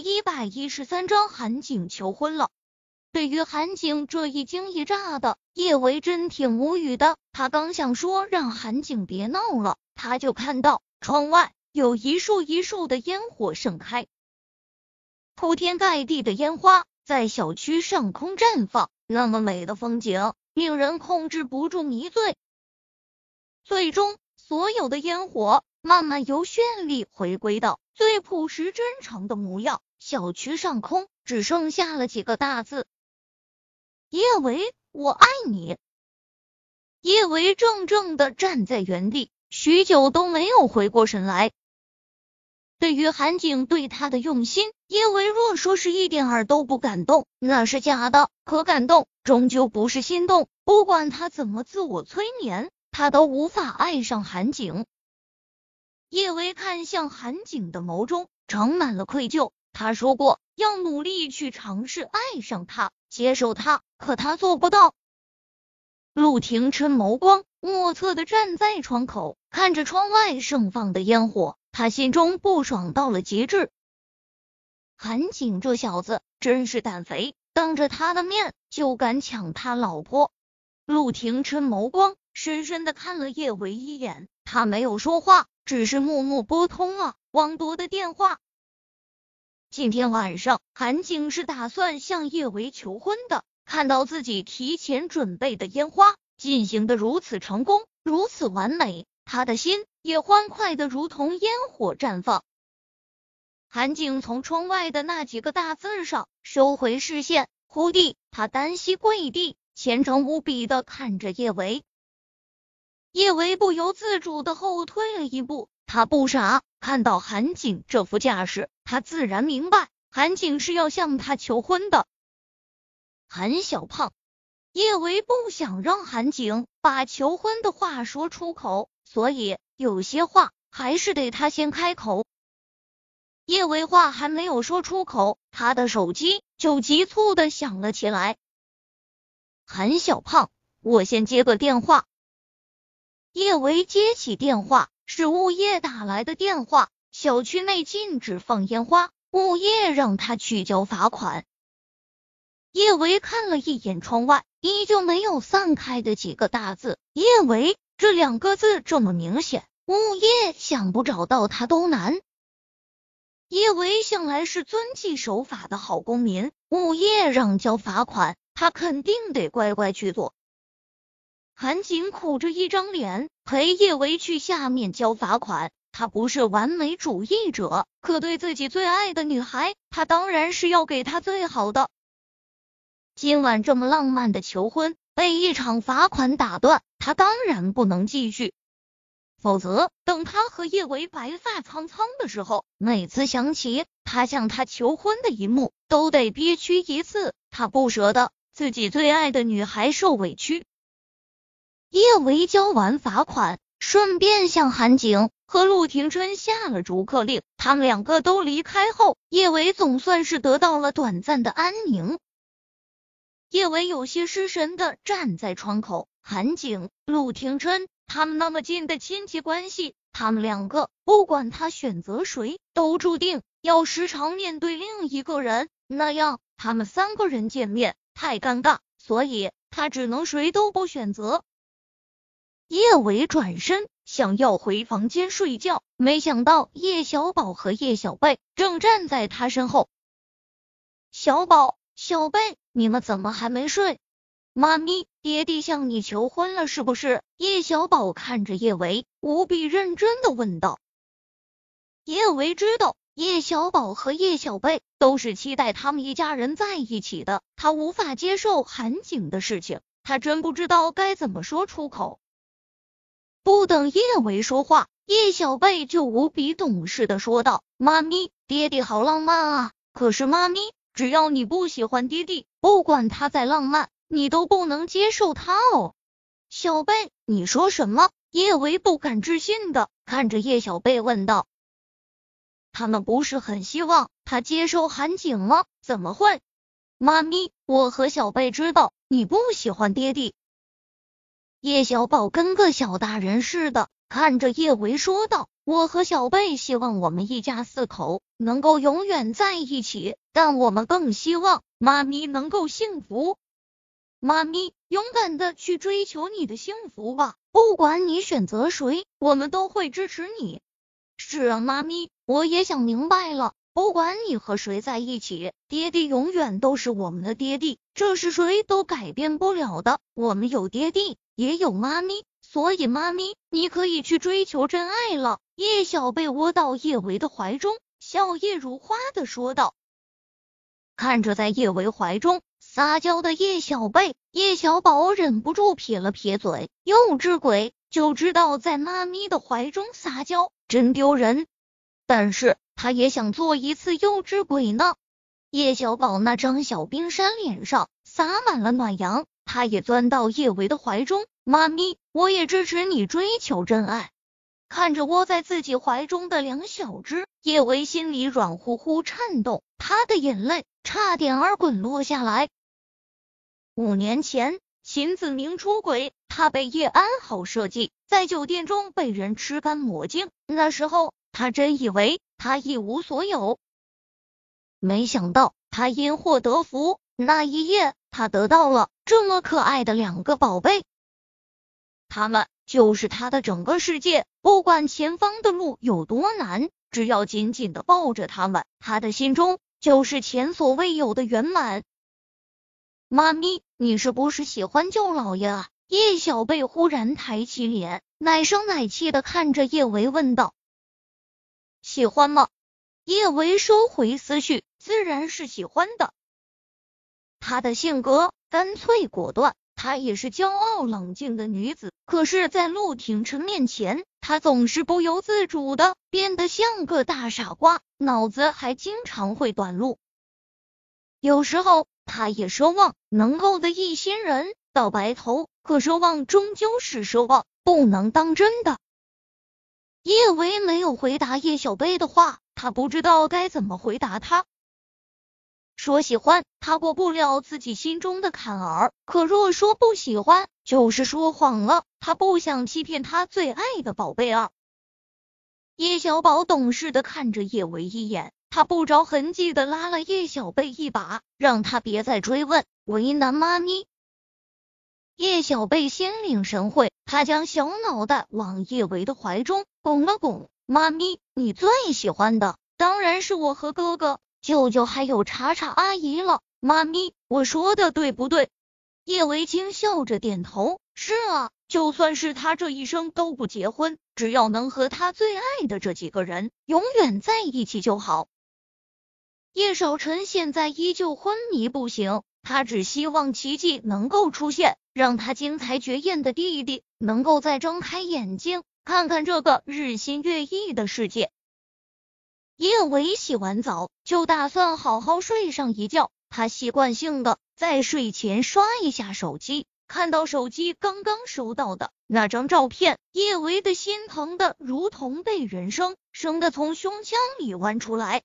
一百一十三章韩景求婚了。对于韩景这一惊一乍的，叶维真挺无语的。他刚想说让韩景别闹了，他就看到窗外有一束一束的烟火盛开，铺天盖地的烟花在小区上空绽放，那么美的风景令人控制不住迷醉。最终，所有的烟火慢慢由绚丽回归到。最朴实真诚的模样，小区上空只剩下了几个大字：叶维，我爱你。叶维怔怔的站在原地，许久都没有回过神来。对于韩景对他的用心，叶维若说是一点儿都不感动，那是假的。可感动终究不是心动，不管他怎么自我催眠，他都无法爱上韩景。叶维看向韩景的眸中盛满了愧疚。他说过要努力去尝试爱上他，接受他，可他做不到。陆廷琛眸光莫测的站在窗口，看着窗外盛放的烟火，他心中不爽到了极致。韩景这小子真是胆肥，当着他的面就敢抢他老婆。陆廷琛眸光深深的看了叶维一眼，他没有说话。只是默默拨通了王铎的电话。今天晚上，韩景是打算向叶维求婚的。看到自己提前准备的烟花进行的如此成功，如此完美，他的心也欢快的如同烟火绽放。韩景从窗外的那几个大字上收回视线，忽地，他单膝跪地，虔诚无比的看着叶维。叶维不由自主的后退了一步，他不傻，看到韩景这副架势，他自然明白韩景是要向他求婚的。韩小胖，叶维不想让韩景把求婚的话说出口，所以有些话还是得他先开口。叶维话还没有说出口，他的手机就急促的响了起来。韩小胖，我先接个电话。叶维接起电话，是物业打来的电话。小区内禁止放烟花，物业让他去交罚款。叶维看了一眼窗外，依旧没有散开的几个大字。叶维这两个字这么明显，物业想不找到他都难。叶维向来是遵纪守法的好公民，物业让交罚款，他肯定得乖乖去做。韩景苦着一张脸陪叶维去下面交罚款。他不是完美主义者，可对自己最爱的女孩，他当然是要给她最好的。今晚这么浪漫的求婚被一场罚款打断，他当然不能继续。否则，等他和叶维白发苍苍的时候，每次想起他向他求婚的一幕，都得憋屈一次。他不舍得自己最爱的女孩受委屈。叶维交完罚款，顺便向韩景和陆廷琛下了逐客令。他们两个都离开后，叶维总算是得到了短暂的安宁。叶维有些失神的站在窗口，韩景、陆廷琛他们那么近的亲戚关系，他们两个不管他选择谁，都注定要时常面对另一个人，那样他们三个人见面太尴尬，所以他只能谁都不选择。叶伟转身想要回房间睡觉，没想到叶小宝和叶小贝正站在他身后。小宝、小贝，你们怎么还没睡？妈咪、爹地向你求婚了是不是？叶小宝看着叶维，无比认真的问道。叶维知道叶小宝和叶小贝都是期待他们一家人在一起的，他无法接受韩景的事情，他真不知道该怎么说出口。不等叶维说话，叶小贝就无比懂事的说道：“妈咪，爹地好浪漫啊！可是妈咪，只要你不喜欢爹地，不管他再浪漫，你都不能接受他哦。”小贝，你说什么？叶维不敢置信的看着叶小贝问道：“他们不是很希望他接受韩景吗？怎么会？妈咪，我和小贝知道你不喜欢爹地。”叶小宝跟个小大人似的，看着叶维说道：“我和小贝希望我们一家四口能够永远在一起，但我们更希望妈咪能够幸福。妈咪，勇敢的去追求你的幸福吧，不管你选择谁，我们都会支持你。”是啊，妈咪，我也想明白了。不管你和谁在一起，爹地永远都是我们的爹地，这是谁都改变不了的。我们有爹地，也有妈咪，所以妈咪，你可以去追求真爱了。叶小贝窝到叶维的怀中，笑靥如花的说道。看着在叶维怀中撒娇的叶小贝，叶小宝忍不住撇了撇嘴，幼稚鬼就知道在妈咪的怀中撒娇，真丢人。但是。他也想做一次幼稚鬼呢。叶小宝那张小冰山脸上洒满了暖阳，他也钻到叶维的怀中。妈咪，我也支持你追求真爱。看着窝在自己怀中的两小只，叶维心里软乎乎颤动，他的眼泪差点儿滚落下来。五年前，秦子明出轨，他被叶安好设计，在酒店中被人吃干抹净。那时候，他真以为。他一无所有，没想到他因祸得福。那一夜，他得到了这么可爱的两个宝贝，他们就是他的整个世界。不管前方的路有多难，只要紧紧的抱着他们，他的心中就是前所未有的圆满。妈咪，你是不是喜欢舅老爷啊？叶小贝忽然抬起脸，奶声奶气的看着叶维问道。喜欢吗？叶维收回思绪，自然是喜欢的。他的性格干脆果断，她也是骄傲冷静的女子。可是，在陆廷琛面前，她总是不由自主的变得像个大傻瓜，脑子还经常会短路。有时候，她也奢望能够的一心人到白头，可奢望终究是奢望，不能当真的。叶维没有回答叶小贝的话，他不知道该怎么回答他。说喜欢他过不了自己心中的坎儿，可若说不喜欢，就是说谎了。他不想欺骗他最爱的宝贝儿。叶小宝懂事的看着叶维一眼，他不着痕迹的拉了叶小贝一把，让他别再追问，为难妈咪。叶小贝心领神会，他将小脑袋往叶维的怀中拱了拱。妈咪，你最喜欢的当然是我和哥哥、舅舅还有查查阿姨了。妈咪，我说的对不对？叶维清笑着点头。是啊，就算是他这一生都不结婚，只要能和他最爱的这几个人永远在一起就好。叶少晨现在依旧昏迷不醒，他只希望奇迹能够出现。让他精彩绝艳的弟弟能够再睁开眼睛，看看这个日新月异的世界。叶维洗完澡就打算好好睡上一觉，他习惯性的在睡前刷一下手机，看到手机刚刚收到的那张照片，叶维的心疼的如同被人生生的从胸腔里剜出来。